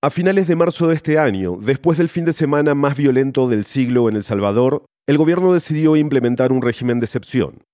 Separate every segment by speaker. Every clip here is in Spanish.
Speaker 1: A finales de marzo de este año, después del fin de semana más violento del siglo en El Salvador, el gobierno decidió implementar un régimen de excepción.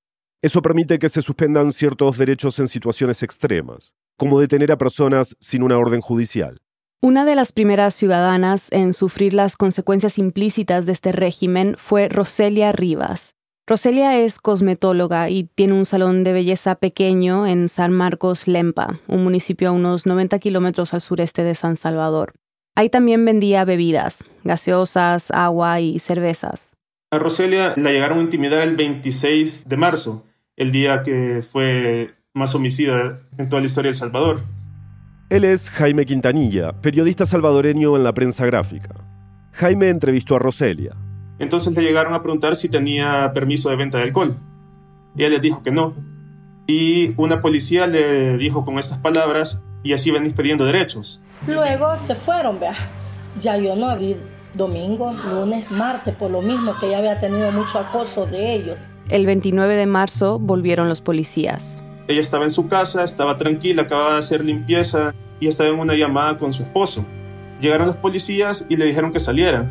Speaker 1: Eso permite que se suspendan ciertos derechos en situaciones extremas, como detener a personas sin una orden judicial.
Speaker 2: Una de las primeras ciudadanas en sufrir las consecuencias implícitas de este régimen fue Roselia Rivas. Roselia es cosmetóloga y tiene un salón de belleza pequeño en San Marcos Lempa, un municipio a unos 90 kilómetros al sureste de San Salvador. Ahí también vendía bebidas, gaseosas, agua y cervezas.
Speaker 3: A Roselia la llegaron a intimidar el 26 de marzo, el día que fue más homicida en toda la historia de El Salvador.
Speaker 1: Él es Jaime Quintanilla, periodista salvadoreño en la prensa gráfica. Jaime entrevistó a Roselia.
Speaker 3: Entonces le llegaron a preguntar si tenía permiso de venta de alcohol. Y él les dijo que no. Y una policía le dijo con estas palabras, y así venís pidiendo derechos.
Speaker 4: Luego se fueron, vea. Ya yo no abrí domingo, lunes, martes, por lo mismo que ya había tenido mucho acoso de ellos.
Speaker 2: El 29 de marzo volvieron los policías.
Speaker 3: Ella estaba en su casa, estaba tranquila, acababa de hacer limpieza y estaba en una llamada con su esposo. Llegaron los policías y le dijeron que saliera.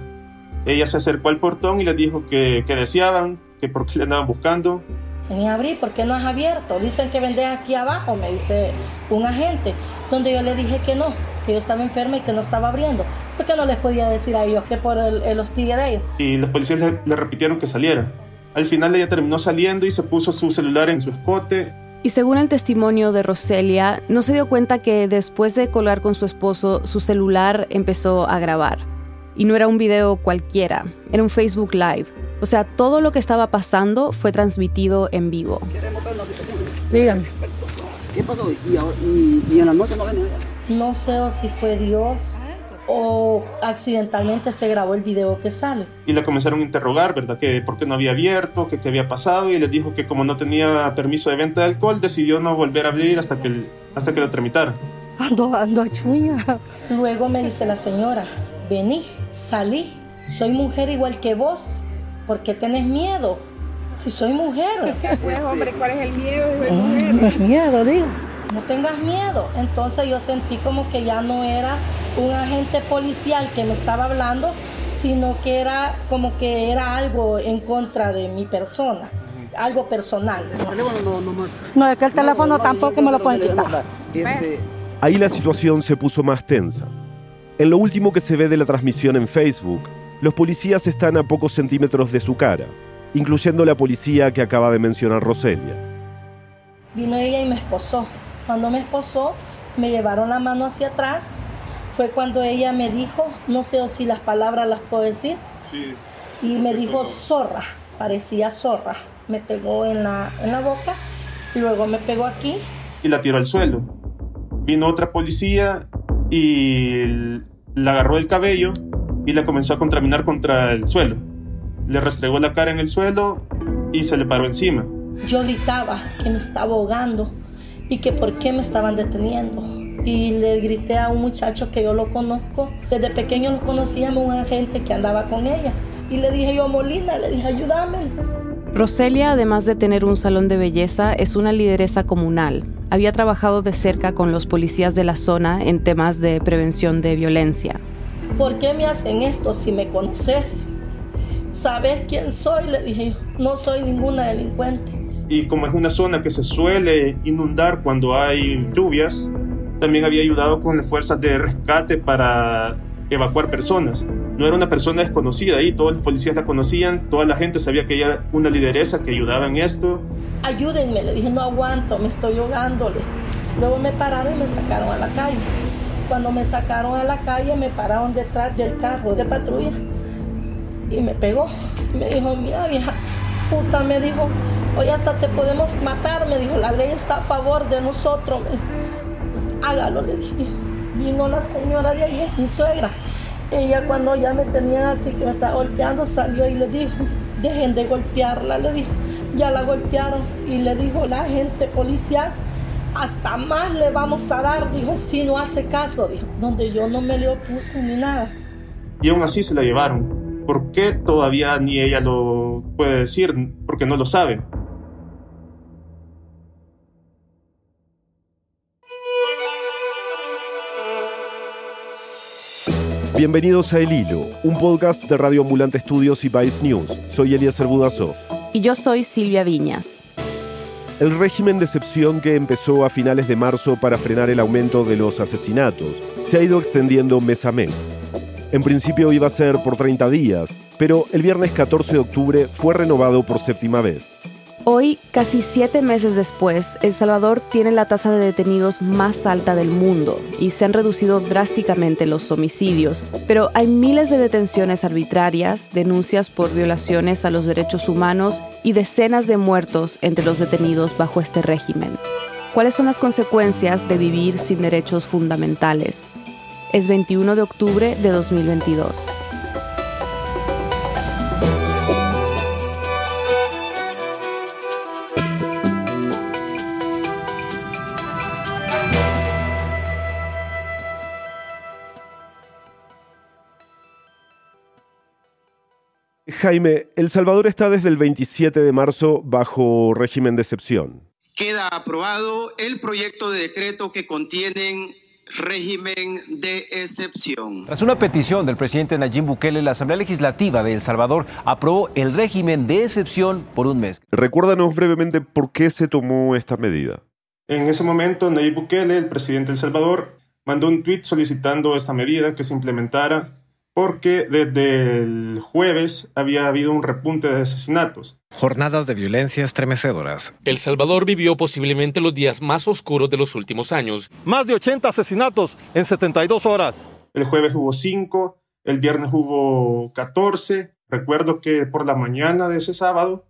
Speaker 3: Ella se acercó al portón y les dijo que, que deseaban, que por qué le andaban buscando.
Speaker 4: Vení a abrir, ¿por qué no has abierto? Dicen que vendés aquí abajo, me dice un agente, donde yo le dije que no, que yo estaba enferma y que no estaba abriendo. porque no les podía decir a ellos que por el, el hostia de ellos?
Speaker 3: Y los policías le, le repitieron que saliera. Al final ella terminó saliendo y se puso su celular en su escote
Speaker 2: y según el testimonio de Roselia, no se dio cuenta que después de colgar con su esposo, su celular empezó a grabar. Y no era un video cualquiera, era un Facebook Live. O sea, todo lo que estaba pasando fue transmitido en vivo.
Speaker 4: Dígame.
Speaker 5: ¿Qué pasó? ¿Y, y, en la noche no venía?
Speaker 4: No sé si fue Dios o accidentalmente se grabó el video que sale.
Speaker 3: Y le comenzaron a interrogar, ¿verdad? Que por qué no había abierto, que qué había pasado y les dijo que como no tenía permiso de venta de alcohol, decidió no volver a abrir hasta que, hasta que lo tramitara.
Speaker 4: Ando, ando a chuña. Luego me dice la señora, vení, salí, soy mujer igual que vos, ¿por qué tenés miedo? Si soy mujer.
Speaker 6: Pues hombre, ¿cuál es el miedo de mujer?
Speaker 4: miedo, digo. No tengas miedo. Entonces yo sentí como que ya no era un agente policial que me estaba hablando, sino que era como que era algo en contra de mi persona, algo personal.
Speaker 6: No, es que el teléfono tampoco me lo pueden quitar.
Speaker 1: Ahí la situación se puso más tensa. En lo último que se ve de la transmisión en Facebook, los policías están a pocos centímetros de su cara, incluyendo la policía que acaba de mencionar Roselia.
Speaker 4: Vino ella y me esposó. Cuando me esposó, me llevaron la mano hacia atrás fue cuando ella me dijo, no sé si las palabras las puedo decir,
Speaker 3: sí,
Speaker 4: y me dijo zorra, parecía zorra. Me pegó en la, en la boca, luego me pegó aquí.
Speaker 3: Y la tiró al suelo. Vino otra policía y la agarró del cabello y la comenzó a contaminar contra el suelo. Le restregó la cara en el suelo y se le paró encima.
Speaker 4: Yo gritaba que me estaba ahogando y que por qué me estaban deteniendo y le grité a un muchacho que yo lo conozco. Desde pequeño nos conocíamos, un agente que andaba con ella. Y le dije yo, Molina, le dije, ayúdame.
Speaker 2: Roselia, además de tener un salón de belleza, es una lideresa comunal. Había trabajado de cerca con los policías de la zona en temas de prevención de violencia.
Speaker 4: ¿Por qué me hacen esto si me conoces? ¿Sabes quién soy? Le dije yo, no soy ninguna delincuente.
Speaker 3: Y como es una zona que se suele inundar cuando hay lluvias, también había ayudado con las fuerzas de rescate para evacuar personas. No era una persona desconocida ahí, todos los policías la conocían, toda la gente sabía que ella era una lideresa que ayudaba en esto.
Speaker 4: Ayúdenme, le dije, no aguanto, me estoy ahogándole. Luego me pararon y me sacaron a la calle. Cuando me sacaron a la calle, me pararon detrás del carro de patrulla y me pegó. Me dijo, mira, vieja puta, me dijo, hoy hasta te podemos matar, me dijo, la ley está a favor de nosotros hágalo, le dije. Vino la señora de ahí, mi suegra. Ella cuando ya me tenía así que me estaba golpeando, salió y le dijo, dejen de golpearla, le dijo. Ya la golpearon y le dijo la gente policial, hasta más le vamos a dar, dijo, si no hace caso, dijo, donde yo no me le opuse ni nada.
Speaker 3: Y aún así se la llevaron. ¿Por qué todavía ni ella lo puede decir? Porque no lo sabe.
Speaker 1: Bienvenidos a El Hilo, un podcast de Radio Ambulante Estudios y Vice News. Soy Eliezer Budasov.
Speaker 2: Y yo soy Silvia Viñas.
Speaker 1: El régimen de excepción que empezó a finales de marzo para frenar el aumento de los asesinatos se ha ido extendiendo mes a mes. En principio iba a ser por 30 días, pero el viernes 14 de octubre fue renovado por séptima vez.
Speaker 2: Hoy, casi siete meses después, El Salvador tiene la tasa de detenidos más alta del mundo y se han reducido drásticamente los homicidios, pero hay miles de detenciones arbitrarias, denuncias por violaciones a los derechos humanos y decenas de muertos entre los detenidos bajo este régimen. ¿Cuáles son las consecuencias de vivir sin derechos fundamentales? Es 21 de octubre de 2022.
Speaker 1: Jaime, El Salvador está desde el 27 de marzo bajo régimen de excepción.
Speaker 7: Queda aprobado el proyecto de decreto que contienen régimen de excepción.
Speaker 8: Tras una petición del presidente Nayib Bukele, la Asamblea Legislativa de El Salvador aprobó el régimen de excepción por un mes.
Speaker 1: Recuérdanos brevemente por qué se tomó esta medida.
Speaker 3: En ese momento, Nayib Bukele, el presidente de El Salvador, mandó un tuit solicitando esta medida que se implementara porque desde el jueves había habido un repunte de asesinatos.
Speaker 9: Jornadas de violencia estremecedoras.
Speaker 10: El Salvador vivió posiblemente los días más oscuros de los últimos años.
Speaker 11: Más de 80 asesinatos en 72 horas.
Speaker 3: El jueves hubo 5, el viernes hubo 14. Recuerdo que por la mañana de ese sábado,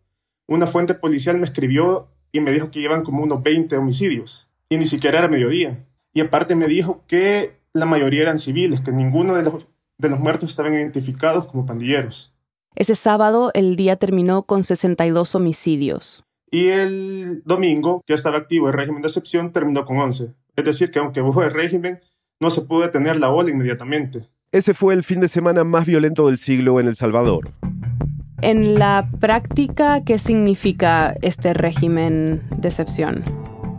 Speaker 3: una fuente policial me escribió y me dijo que iban como unos 20 homicidios. Y ni siquiera era mediodía. Y aparte me dijo que la mayoría eran civiles, que ninguno de los de los muertos estaban identificados como pandilleros.
Speaker 2: Ese sábado el día terminó con 62 homicidios.
Speaker 3: Y el domingo, que estaba activo el régimen de excepción, terminó con 11. Es decir, que aunque hubo el régimen, no se pudo detener la ola inmediatamente.
Speaker 1: Ese fue el fin de semana más violento del siglo en El Salvador.
Speaker 2: En la práctica, ¿qué significa este régimen de excepción?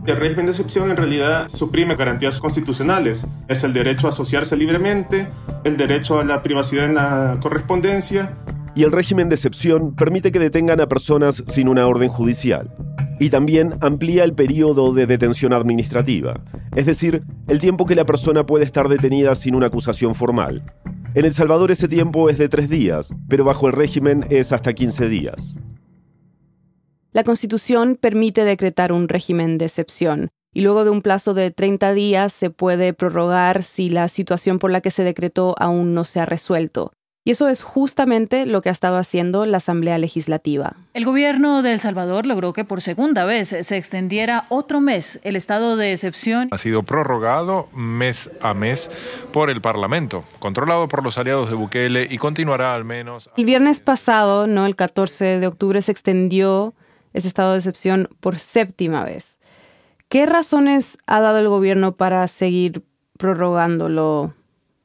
Speaker 3: El régimen de excepción en realidad suprime garantías constitucionales. Es el derecho a asociarse libremente, el derecho a la privacidad en la correspondencia.
Speaker 1: Y el régimen de excepción permite que detengan a personas sin una orden judicial. Y también amplía el periodo de detención administrativa, es decir, el tiempo que la persona puede estar detenida sin una acusación formal. En El Salvador ese tiempo es de tres días, pero bajo el régimen es hasta 15 días.
Speaker 2: La Constitución permite decretar un régimen de excepción y luego de un plazo de 30 días se puede prorrogar si la situación por la que se decretó aún no se ha resuelto. Y eso es justamente lo que ha estado haciendo la Asamblea Legislativa.
Speaker 12: El gobierno de El Salvador logró que por segunda vez se extendiera otro mes el estado de excepción.
Speaker 13: Ha sido prorrogado mes a mes por el Parlamento, controlado por los aliados de Bukele y continuará al menos.
Speaker 2: El viernes pasado, no, el 14 de octubre, se extendió ese estado de excepción por séptima vez. ¿Qué razones ha dado el gobierno para seguir prorrogándolo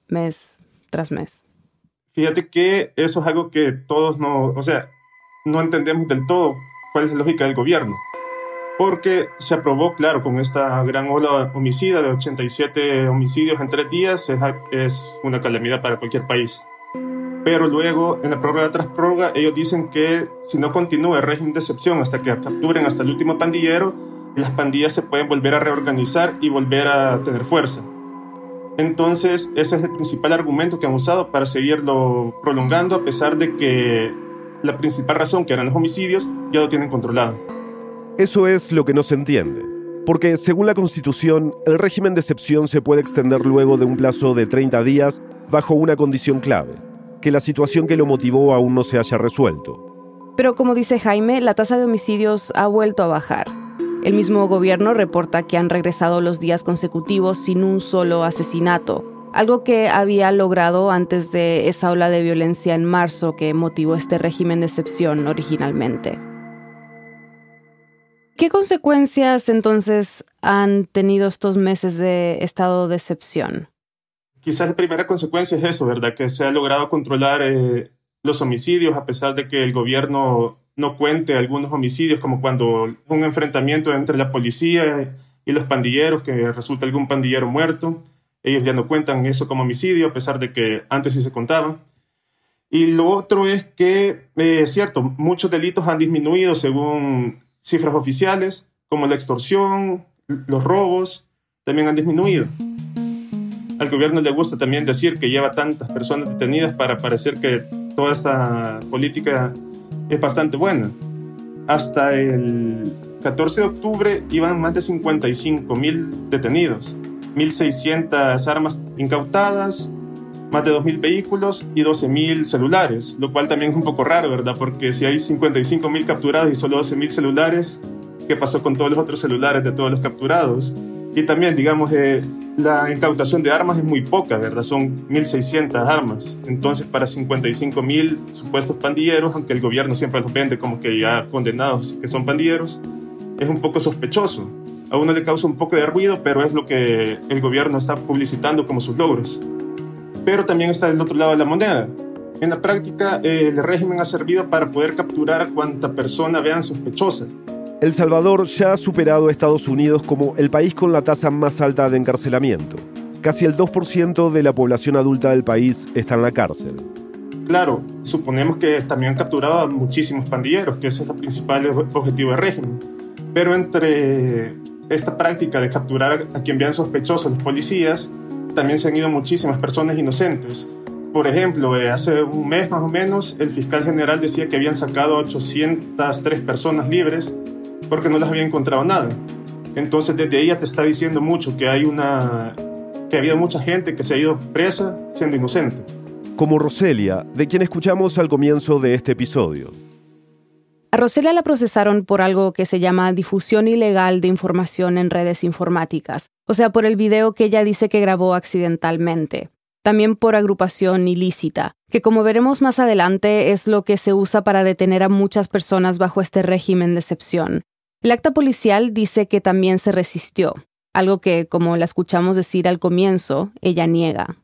Speaker 2: mes tras mes?
Speaker 3: Fíjate que eso es algo que todos no, o sea, no entendemos del todo cuál es la lógica del gobierno. Porque se aprobó, claro, con esta gran ola homicida de 87 homicidios en tres días, es, es una calamidad para cualquier país pero luego en la prórroga tras prórroga ellos dicen que si no continúa el régimen de excepción hasta que capturen hasta el último pandillero, las pandillas se pueden volver a reorganizar y volver a tener fuerza. Entonces, ese es el principal argumento que han usado para seguirlo prolongando, a pesar de que la principal razón, que eran los homicidios, ya lo tienen controlado.
Speaker 1: Eso es lo que no se entiende. Porque, según la Constitución, el régimen de excepción se puede extender luego de un plazo de 30 días bajo una condición clave que la situación que lo motivó aún no se haya resuelto.
Speaker 2: Pero como dice Jaime, la tasa de homicidios ha vuelto a bajar. El mismo gobierno reporta que han regresado los días consecutivos sin un solo asesinato, algo que había logrado antes de esa ola de violencia en marzo que motivó este régimen de excepción originalmente. ¿Qué consecuencias entonces han tenido estos meses de estado de excepción?
Speaker 3: Quizás la primera consecuencia es eso, ¿verdad? Que se ha logrado controlar eh, los homicidios a pesar de que el gobierno no cuente algunos homicidios, como cuando un enfrentamiento entre la policía y los pandilleros, que resulta algún pandillero muerto. Ellos ya no cuentan eso como homicidio, a pesar de que antes sí se contaba. Y lo otro es que, eh, es cierto, muchos delitos han disminuido según cifras oficiales, como la extorsión, los robos, también han disminuido. Al gobierno le gusta también decir que lleva tantas personas detenidas para parecer que toda esta política es bastante buena. Hasta el 14 de octubre iban más de 55 mil detenidos, 1.600 armas incautadas, más de 2.000 vehículos y 12.000 celulares, lo cual también es un poco raro, ¿verdad? Porque si hay 55.000 capturados y solo 12.000 celulares, ¿qué pasó con todos los otros celulares de todos los capturados? Y también, digamos, eh, la incautación de armas es muy poca, ¿verdad? Son 1.600 armas. Entonces, para 55.000 supuestos pandilleros, aunque el gobierno siempre los vende como que ya condenados que son pandilleros, es un poco sospechoso. A uno le causa un poco de ruido, pero es lo que el gobierno está publicitando como sus logros. Pero también está el otro lado de la moneda. En la práctica, el régimen ha servido para poder capturar a cuanta persona vean sospechosa.
Speaker 1: El Salvador ya ha superado a Estados Unidos como el país con la tasa más alta de encarcelamiento. Casi el 2% de la población adulta del país está en la cárcel.
Speaker 3: Claro, suponemos que también han capturado a muchísimos pandilleros, que ese es el principal objetivo del régimen. Pero entre esta práctica de capturar a quien vean sospechosos los policías, también se han ido muchísimas personas inocentes. Por ejemplo, eh, hace un mes más o menos, el fiscal general decía que habían sacado 803 personas libres porque no les había encontrado nada. Entonces, desde ella te está diciendo mucho que hay una que ha habido mucha gente que se ha ido presa siendo inocente.
Speaker 1: Como Roselia, de quien escuchamos al comienzo de este episodio.
Speaker 2: A Roselia la procesaron por algo que se llama difusión ilegal de información en redes informáticas, o sea, por el video que ella dice que grabó accidentalmente. También por agrupación ilícita, que como veremos más adelante es lo que se usa para detener a muchas personas bajo este régimen de excepción. El acta policial dice que también se resistió, algo que, como la escuchamos decir al comienzo, ella niega.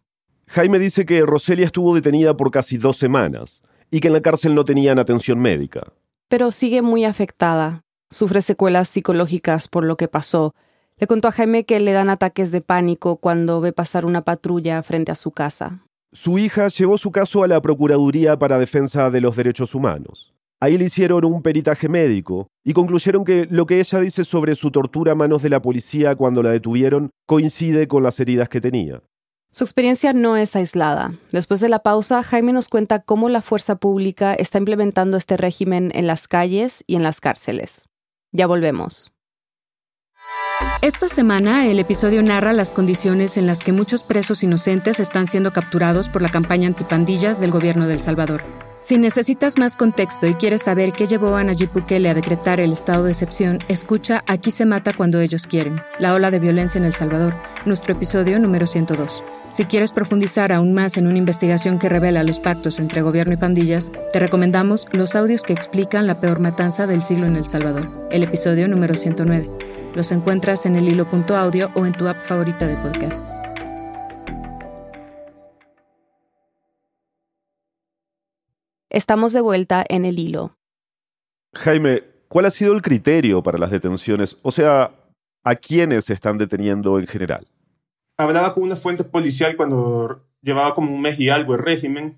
Speaker 1: Jaime dice que Roselia estuvo detenida por casi dos semanas y que en la cárcel no tenían atención médica.
Speaker 2: Pero sigue muy afectada. Sufre secuelas psicológicas por lo que pasó. Le contó a Jaime que le dan ataques de pánico cuando ve pasar una patrulla frente a su casa.
Speaker 1: Su hija llevó su caso a la Procuraduría para Defensa de los Derechos Humanos. Ahí le hicieron un peritaje médico y concluyeron que lo que ella dice sobre su tortura a manos de la policía cuando la detuvieron coincide con las heridas que tenía.
Speaker 2: Su experiencia no es aislada. Después de la pausa, Jaime nos cuenta cómo la fuerza pública está implementando este régimen en las calles y en las cárceles. Ya volvemos.
Speaker 14: Esta semana el episodio narra las condiciones en las que muchos presos inocentes están siendo capturados por la campaña antipandillas del gobierno de El Salvador. Si necesitas más contexto y quieres saber qué llevó a Nayib Bukele a decretar el estado de excepción, escucha Aquí se mata cuando ellos quieren, la ola de violencia en El Salvador, nuestro episodio número 102. Si quieres profundizar aún más en una investigación que revela los pactos entre gobierno y pandillas, te recomendamos los audios que explican la peor matanza del siglo en El Salvador, el episodio número 109. Los encuentras en el hilo.audio o en tu app favorita de podcast.
Speaker 2: Estamos de vuelta en el hilo.
Speaker 1: Jaime, ¿cuál ha sido el criterio para las detenciones? O sea, ¿a quiénes se están deteniendo en general?
Speaker 3: Hablaba con una fuente policial cuando llevaba como un mes y algo el régimen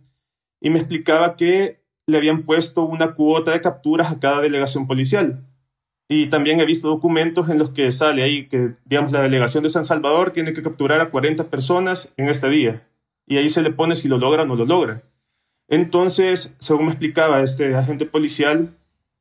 Speaker 3: y me explicaba que le habían puesto una cuota de capturas a cada delegación policial. Y también he visto documentos en los que sale ahí que, digamos, la delegación de San Salvador tiene que capturar a 40 personas en este día. Y ahí se le pone si lo logra o no lo logra. Entonces, según me explicaba este agente policial,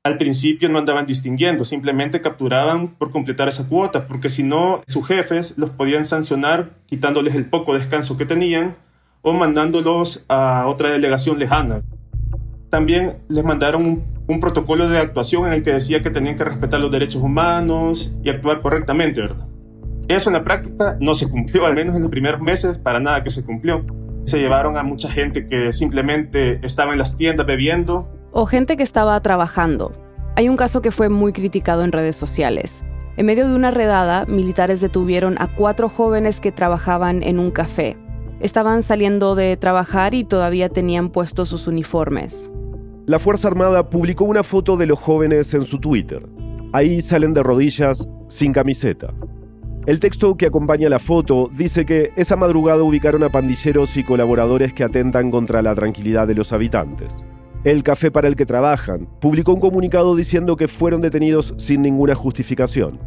Speaker 3: al principio no andaban distinguiendo, simplemente capturaban por completar esa cuota, porque si no, sus jefes los podían sancionar quitándoles el poco descanso que tenían o mandándolos a otra delegación lejana. También les mandaron un, protocolo de actuación en el que decía que tenían que respetar los derechos humanos y actuar correctamente, ¿verdad? Eso en la práctica no se cumplió, al menos en los primeros meses, para nada que se cumplió se llevaron a mucha gente que simplemente estaba en las tiendas bebiendo.
Speaker 2: O gente que estaba trabajando. Hay un caso que fue muy criticado en redes sociales. En medio de una redada, militares detuvieron a cuatro jóvenes que trabajaban en un café. Estaban saliendo de trabajar y todavía tenían puestos sus uniformes.
Speaker 1: La Fuerza Armada publicó una foto de los jóvenes en su Twitter. Ahí salen de rodillas, sin camiseta. El texto que acompaña la foto dice que esa madrugada ubicaron a pandilleros y colaboradores que atentan contra la tranquilidad de los habitantes. El café para el que trabajan publicó un comunicado diciendo que fueron detenidos sin ninguna justificación.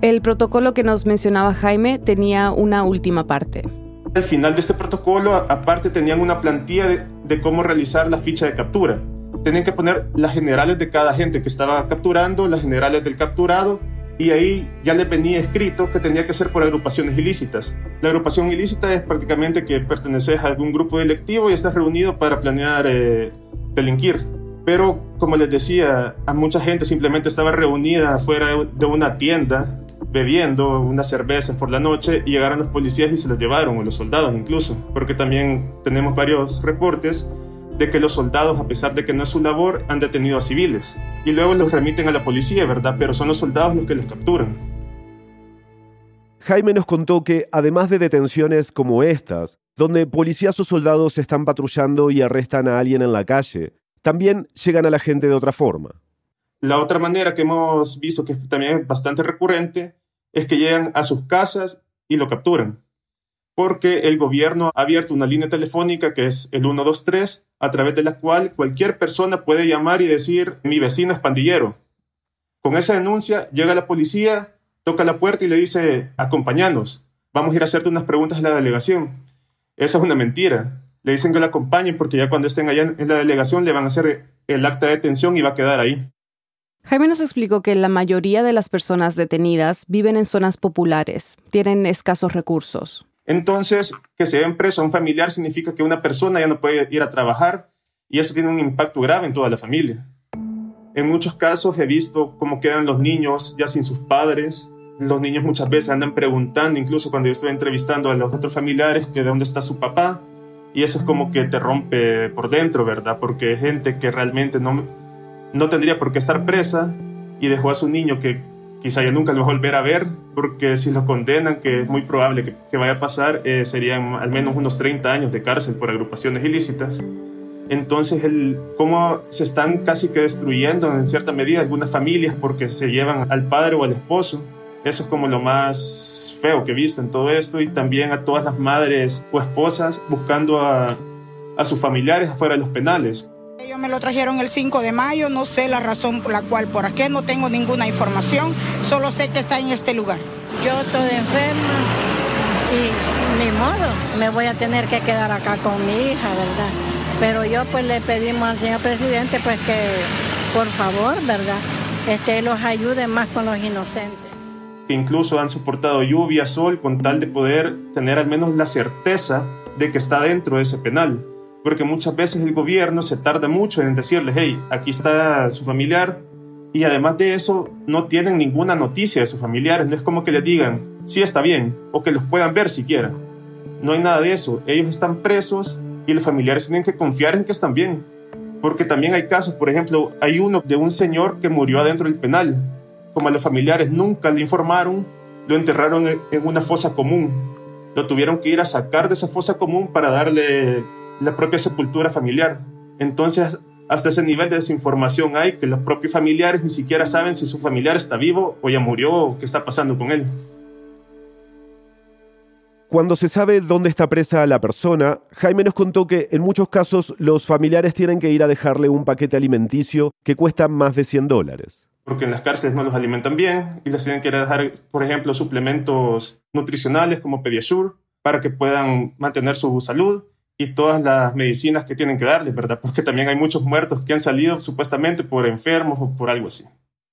Speaker 2: El protocolo que nos mencionaba Jaime tenía una última parte.
Speaker 3: Al final de este protocolo, aparte tenían una plantilla de, de cómo realizar la ficha de captura. Tenían que poner las generales de cada gente que estaba capturando, las generales del capturado y ahí ya les venía escrito que tenía que ser por agrupaciones ilícitas. La agrupación ilícita es prácticamente que perteneces a algún grupo delictivo y estás reunido para planear eh, delinquir. Pero como les decía, a mucha gente simplemente estaba reunida fuera de una tienda bebiendo unas cervezas por la noche y llegaron los policías y se los llevaron, o los soldados incluso, porque también tenemos varios reportes de que los soldados, a pesar de que no es su labor, han detenido a civiles. Y luego los remiten a la policía, ¿verdad? Pero son los soldados los que los capturan.
Speaker 1: Jaime nos contó que, además de detenciones como estas, donde policías o soldados están patrullando y arrestan a alguien en la calle, también llegan a la gente de otra forma.
Speaker 3: La otra manera que hemos visto que también es bastante recurrente es que llegan a sus casas y lo capturan porque el gobierno ha abierto una línea telefónica que es el 123, a través de la cual cualquier persona puede llamar y decir, mi vecino es pandillero. Con esa denuncia llega la policía, toca la puerta y le dice, acompáñanos, vamos a ir a hacerte unas preguntas en la delegación. Esa es una mentira. Le dicen que lo acompañen porque ya cuando estén allá en la delegación le van a hacer el acta de detención y va a quedar ahí.
Speaker 2: Jaime nos explicó que la mayoría de las personas detenidas viven en zonas populares, tienen escasos recursos.
Speaker 3: Entonces, que se den preso a un familiar significa que una persona ya no puede ir a trabajar y eso tiene un impacto grave en toda la familia. En muchos casos he visto cómo quedan los niños ya sin sus padres. Los niños muchas veces andan preguntando, incluso cuando yo estoy entrevistando a los otros familiares, que de dónde está su papá. Y eso es como que te rompe por dentro, ¿verdad? Porque gente que realmente no, no tendría por qué estar presa y dejó a su niño que quizá ya nunca lo va a volver a ver, porque si lo condenan, que es muy probable que, vaya a pasar, eh, serían al menos unos 30 años de cárcel por agrupaciones ilícitas. Entonces, cómo se están casi que destruyendo en cierta medida algunas familias porque se llevan al padre o al esposo. Eso es como lo más feo que he visto en todo esto y también a todas las madres o esposas buscando a, a sus familiares afuera de los penales.
Speaker 15: Ellos me lo trajeron el 5 de mayo, no sé la razón por la cual, por aquí no tengo ninguna información, solo sé que está en este lugar.
Speaker 16: Yo estoy enferma y ni modo, me voy a tener que quedar acá con mi hija, ¿verdad? Pero yo pues le pedimos al señor presidente pues que por favor, ¿verdad? Este los ayude más con los inocentes.
Speaker 3: Que incluso han soportado lluvia, sol, con tal de poder tener al menos la certeza de que está dentro de ese penal porque muchas veces el gobierno se tarda mucho en decirles, hey, aquí está su familiar, y además de eso no tienen ninguna noticia de sus familiares, no es como que les digan, sí está bien, o que los puedan ver siquiera. No hay nada de eso, ellos están presos y los familiares tienen que confiar en que están bien, porque también hay casos, por ejemplo, hay uno de un señor que murió adentro del penal, como a los familiares nunca le informaron, lo enterraron en una fosa común, lo tuvieron que ir a sacar de esa fosa común para darle la propia sepultura familiar. Entonces, hasta ese nivel de desinformación hay que los propios familiares ni siquiera saben si su familiar está vivo o ya murió o qué está pasando con él.
Speaker 1: Cuando se sabe dónde está presa la persona, Jaime nos contó que en muchos casos los familiares tienen que ir a dejarle un paquete alimenticio que cuesta más de 100 dólares.
Speaker 3: Porque en las cárceles no los alimentan bien y les tienen que ir a dejar, por ejemplo, suplementos nutricionales como Pediasure para que puedan mantener su salud y todas las medicinas que tienen que darle, ¿verdad? Porque también hay muchos muertos que han salido supuestamente por enfermos o por algo así.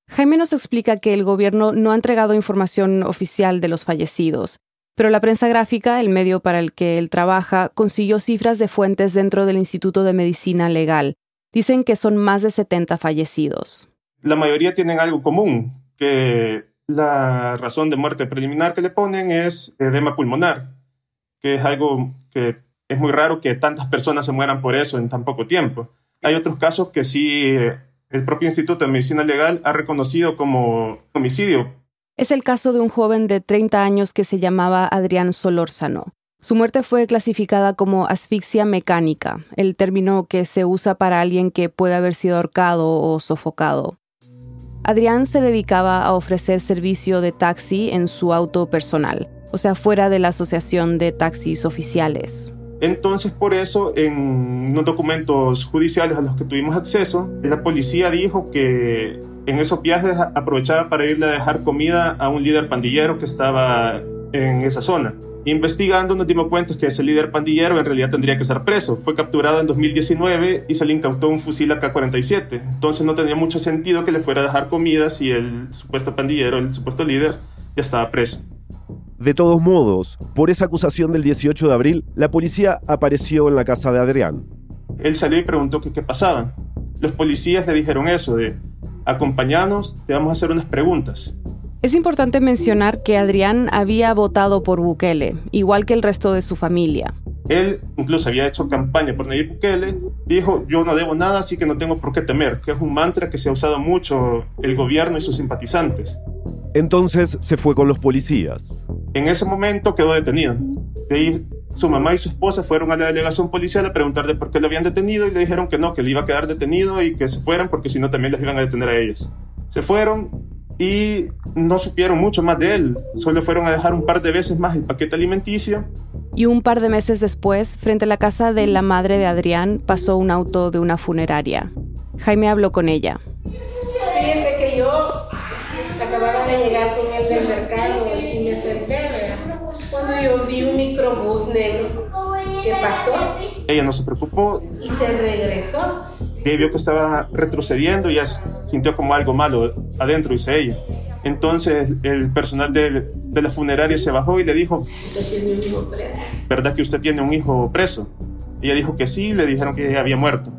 Speaker 2: Jaime nos explica que el gobierno no ha entregado información oficial de los fallecidos, pero la prensa gráfica, el medio para el que él trabaja, consiguió cifras de fuentes dentro del Instituto de Medicina Legal. Dicen que son más de 70 fallecidos.
Speaker 3: La mayoría tienen algo común, que la razón de muerte preliminar que le ponen es edema pulmonar, que es algo que es muy raro que tantas personas se mueran por eso en tan poco tiempo. Hay otros casos que sí eh, el propio Instituto de Medicina Legal ha reconocido como homicidio.
Speaker 2: Es el caso de un joven de 30 años que se llamaba Adrián Solórzano. Su muerte fue clasificada como asfixia mecánica, el término que se usa para alguien que puede haber sido ahorcado o sofocado. Adrián se dedicaba a ofrecer servicio de taxi en su auto personal, o sea, fuera de la Asociación de Taxis Oficiales.
Speaker 3: Entonces, por eso, en los documentos judiciales a los que tuvimos acceso, la policía dijo que en esos viajes aprovechaba para irle a dejar comida a un líder pandillero que estaba en esa zona. Investigando nos dimos cuenta que ese líder pandillero en realidad tendría que estar preso. Fue capturado en 2019 y se le incautó un fusil AK-47. Entonces no tendría mucho sentido que le fuera a dejar comida si el supuesto pandillero, el supuesto líder, ya estaba preso.
Speaker 1: De todos modos, por esa acusación del 18 de abril, la policía apareció en la casa de Adrián.
Speaker 3: Él salió y preguntó qué pasaba. Los policías le dijeron eso de, acompañanos, te vamos a hacer unas preguntas.
Speaker 2: Es importante mencionar que Adrián había votado por Bukele, igual que el resto de su familia.
Speaker 3: Él incluso había hecho campaña por Nayib Bukele. Dijo, yo no debo nada, así que no tengo por qué temer, que es un mantra que se ha usado mucho el gobierno y sus simpatizantes.
Speaker 1: Entonces se fue con los policías.
Speaker 3: En ese momento quedó detenido. De ahí su mamá y su esposa fueron a la delegación policial a preguntarle por qué lo habían detenido y le dijeron que no, que le iba a quedar detenido y que se fueran porque si no también les iban a detener a ellos. Se fueron y no supieron mucho más de él. Solo fueron a dejar un par de veces más el paquete alimenticio.
Speaker 2: Y un par de meses después, frente a la casa de la madre de Adrián, pasó un auto de una funeraria. Jaime habló con ella.
Speaker 4: Fíjense que yo acababa de llegar con él del mercado yo vi un microbús negro que pasó.
Speaker 3: Ella no se preocupó.
Speaker 4: Y se regresó.
Speaker 3: Y vio que estaba retrocediendo y ya sintió como algo malo adentro, dice ella. Entonces el personal de, de la funeraria se bajó y le dijo, ¿verdad que usted tiene un hijo preso? Ella dijo que sí, le dijeron que había muerto.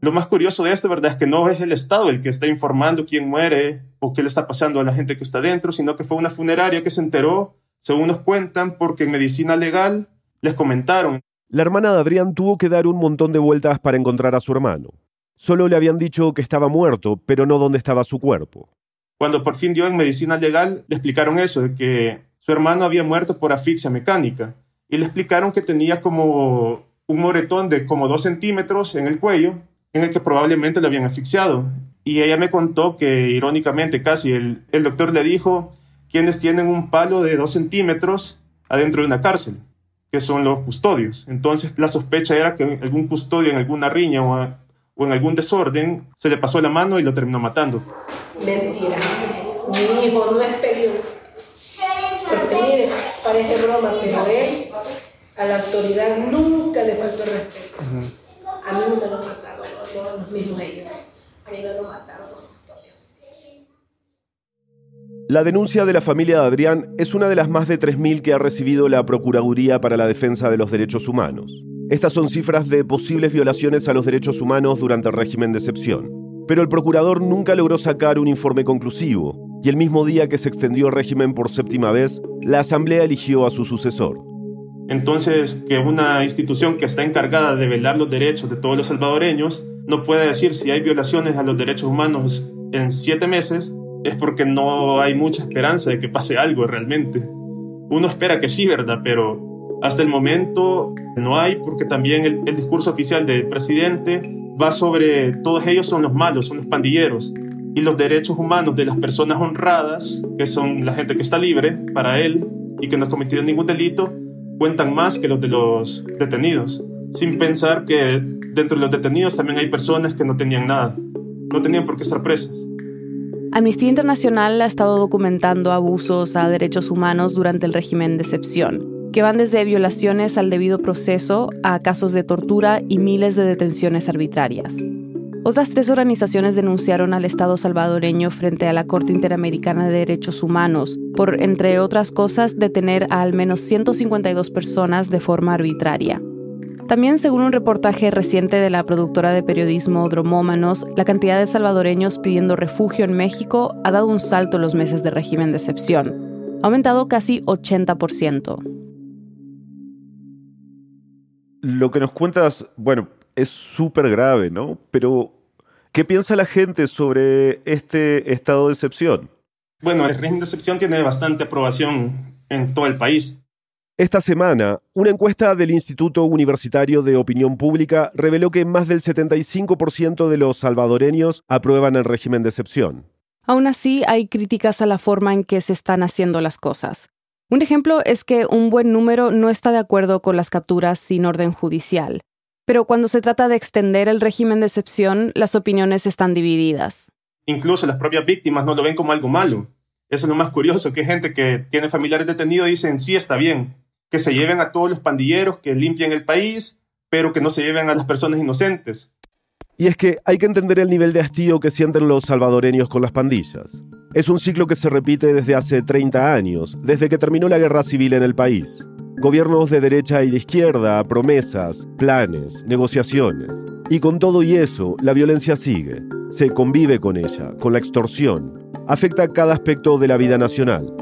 Speaker 3: Lo más curioso de esto, ¿verdad? Es que no es el Estado el que está informando quién muere o qué le está pasando a la gente que está dentro, sino que fue una funeraria que se enteró, según nos cuentan, porque en medicina legal les comentaron.
Speaker 1: La hermana de Adrián tuvo que dar un montón de vueltas para encontrar a su hermano. Solo le habían dicho que estaba muerto, pero no dónde estaba su cuerpo.
Speaker 3: Cuando por fin dio en medicina legal, le explicaron eso, de que su hermano había muerto por asfixia mecánica. Y le explicaron que tenía como un moretón de como dos centímetros en el cuello en el que probablemente lo habían asfixiado. Y ella me contó que, irónicamente, casi el, el doctor le dijo quienes tienen un palo de dos centímetros adentro de una cárcel, que son los custodios. Entonces, la sospecha era que algún custodio en alguna riña o, o en algún desorden se le pasó la mano y lo terminó matando.
Speaker 4: Mentira. Mi hijo no es peligroso. Porque mire, parece broma, pero él a la autoridad nunca le faltó respeto. A mí no me lo mataron, los mismos ellos. A mí me lo mataron.
Speaker 1: La denuncia de la familia de Adrián es una de las más de 3.000 que ha recibido la Procuraduría para la Defensa de los Derechos Humanos. Estas son cifras de posibles violaciones a los derechos humanos durante el régimen de excepción. Pero el procurador nunca logró sacar un informe conclusivo, y el mismo día que se extendió el régimen por séptima vez, la Asamblea eligió a su sucesor.
Speaker 3: Entonces, que una institución que está encargada de velar los derechos de todos los salvadoreños no puede decir si hay violaciones a los derechos humanos en siete meses, es porque no hay mucha esperanza de que pase algo realmente. Uno espera que sí, ¿verdad? Pero hasta el momento no hay, porque también el, el discurso oficial del presidente va sobre todos ellos son los malos, son los pandilleros. Y los derechos humanos de las personas honradas, que son la gente que está libre para él y que no ha cometido ningún delito, cuentan más que los de los detenidos, sin pensar que dentro de los detenidos también hay personas que no tenían nada, no tenían por qué estar presas.
Speaker 2: Amnistía Internacional ha estado documentando abusos a derechos humanos durante el régimen de excepción, que van desde violaciones al debido proceso a casos de tortura y miles de detenciones arbitrarias. Otras tres organizaciones denunciaron al Estado salvadoreño frente a la Corte Interamericana de Derechos Humanos por, entre otras cosas, detener a al menos 152 personas de forma arbitraria. También, según un reportaje reciente de la productora de periodismo Dromómanos, la cantidad de salvadoreños pidiendo refugio en México ha dado un salto en los meses de régimen de excepción. Ha aumentado casi 80%.
Speaker 1: Lo que nos cuentas, bueno, es súper grave, ¿no? Pero, ¿qué piensa la gente sobre este estado de excepción?
Speaker 3: Bueno, el régimen de excepción tiene bastante aprobación en todo el país.
Speaker 1: Esta semana, una encuesta del Instituto Universitario de Opinión Pública reveló que más del 75% de los salvadoreños aprueban el régimen de excepción.
Speaker 2: Aún así, hay críticas a la forma en que se están haciendo las cosas. Un ejemplo es que un buen número no está de acuerdo con las capturas sin orden judicial. Pero cuando se trata de extender el régimen de excepción, las opiniones están divididas.
Speaker 3: Incluso las propias víctimas no lo ven como algo malo. Eso es lo más curioso, que gente que tiene familiares detenidos dicen, sí, está bien, que se lleven a todos los pandilleros, que limpien el país, pero que no se lleven a las personas inocentes.
Speaker 1: Y es que hay que entender el nivel de hastío que sienten los salvadoreños con las pandillas. Es un ciclo que se repite desde hace 30 años, desde que terminó la guerra civil en el país. Gobiernos de derecha y de izquierda, promesas, planes, negociaciones. Y con todo y eso, la violencia sigue. Se convive con ella, con la extorsión. Afecta cada aspecto de la vida nacional.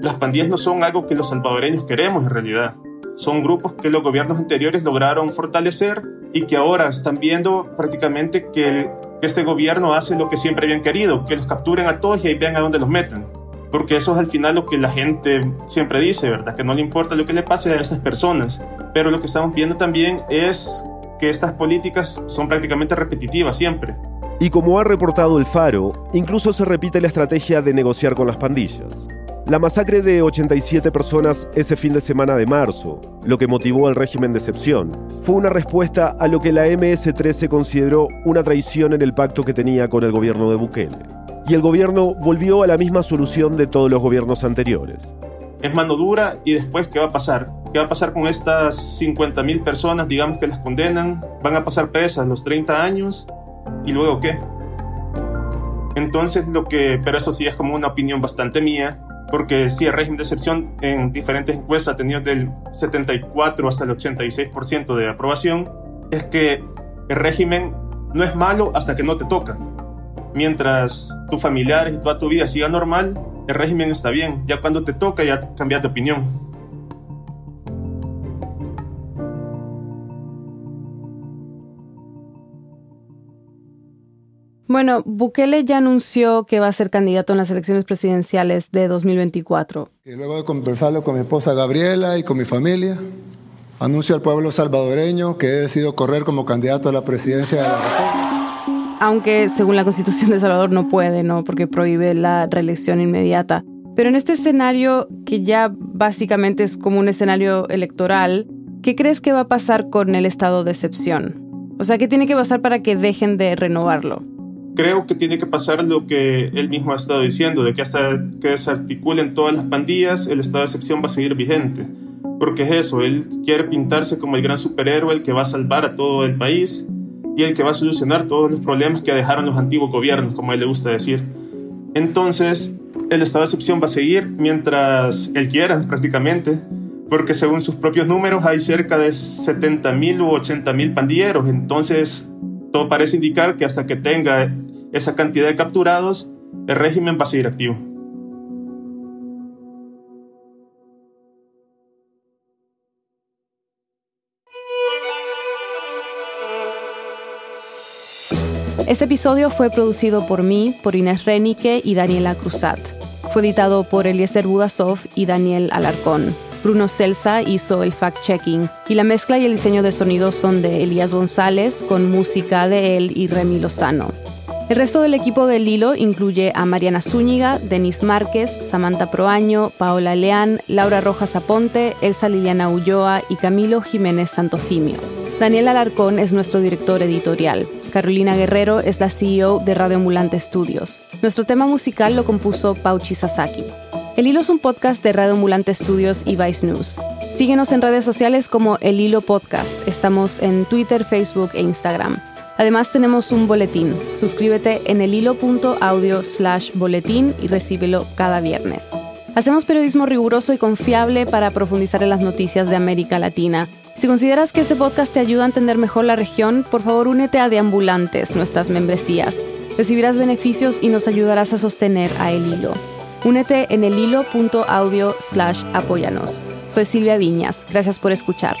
Speaker 3: Las pandillas no son algo que los salvadoreños queremos en realidad. Son grupos que los gobiernos anteriores lograron fortalecer y que ahora están viendo prácticamente que este gobierno hace lo que siempre habían querido, que los capturen a todos y ahí vean a dónde los meten. Porque eso es al final lo que la gente siempre dice, ¿verdad? Que no le importa lo que le pase a estas personas. Pero lo que estamos viendo también es que estas políticas son prácticamente repetitivas siempre.
Speaker 1: Y como ha reportado el Faro, incluso se repite la estrategia de negociar con las pandillas. La masacre de 87 personas ese fin de semana de marzo, lo que motivó al régimen de excepción, fue una respuesta a lo que la MS-13 consideró una traición en el pacto que tenía con el gobierno de Bukele. Y el gobierno volvió a la misma solución de todos los gobiernos anteriores.
Speaker 3: Es mano dura y después, ¿qué va a pasar? ¿Qué va a pasar con estas 50.000 personas, digamos, que las condenan? ¿Van a pasar presas los 30 años? ¿Y luego qué? Entonces, lo que, pero eso sí es como una opinión bastante mía, porque sí, el régimen de excepción en diferentes encuestas ha tenido del 74 hasta el 86% de aprobación, es que el régimen no es malo hasta que no te toca. Mientras tus familiares y toda tu vida siga normal, el régimen está bien. Ya cuando te toca, ya cambias de opinión.
Speaker 2: Bueno, Bukele ya anunció que va a ser candidato en las elecciones presidenciales de 2024.
Speaker 17: Y luego de conversarlo con mi esposa Gabriela y con mi familia, anuncio al pueblo salvadoreño que he decidido correr como candidato a la presidencia de la República.
Speaker 2: Aunque según la Constitución de Salvador no puede, ¿no? Porque prohíbe la reelección inmediata. Pero en este escenario, que ya básicamente es como un escenario electoral, ¿qué crees que va a pasar con el estado de excepción? O sea, ¿qué tiene que pasar para que dejen de renovarlo?
Speaker 3: Creo que tiene que pasar lo que él mismo ha estado diciendo, de que hasta que se articulen todas las pandillas, el estado de excepción va a seguir vigente. Porque es eso, él quiere pintarse como el gran superhéroe, el que va a salvar a todo el país y el que va a solucionar todos los problemas que dejaron los antiguos gobiernos, como a él le gusta decir. Entonces, el estado de excepción va a seguir mientras él quiera, prácticamente, porque según sus propios números hay cerca de 70.000 u 80.000 pandilleros, entonces todo parece indicar que hasta que tenga esa cantidad de capturados, el régimen va a seguir activo.
Speaker 2: Este episodio fue producido por mí, por Inés Renique y Daniela Cruzat. Fue editado por Eliezer Budasov y Daniel Alarcón. Bruno Celsa hizo el fact-checking y la mezcla y el diseño de sonido son de Elías González con música de él y Remy Lozano. El resto del equipo del Hilo incluye a Mariana Zúñiga, Denis Márquez, Samantha Proaño, Paola Leán, Laura Rojas Aponte, Elsa Liliana Ulloa y Camilo Jiménez Santofimio. Daniel Alarcón es nuestro director editorial. Carolina Guerrero es la CEO de Radio Ambulante Studios. Nuestro tema musical lo compuso Pauchi Sasaki. El Hilo es un podcast de Radio Ambulante Studios y Vice News. Síguenos en redes sociales como El Hilo Podcast. Estamos en Twitter, Facebook e Instagram. Además tenemos un boletín. Suscríbete en elhilo.audio slash boletín y recíbelo cada viernes. Hacemos periodismo riguroso y confiable para profundizar en las noticias de América Latina. Si consideras que este podcast te ayuda a entender mejor la región, por favor únete a Deambulantes, nuestras membresías. Recibirás beneficios y nos ayudarás a sostener a El Hilo. Únete en el hilo.audio slash apóyanos. Soy Silvia Viñas. Gracias por escuchar.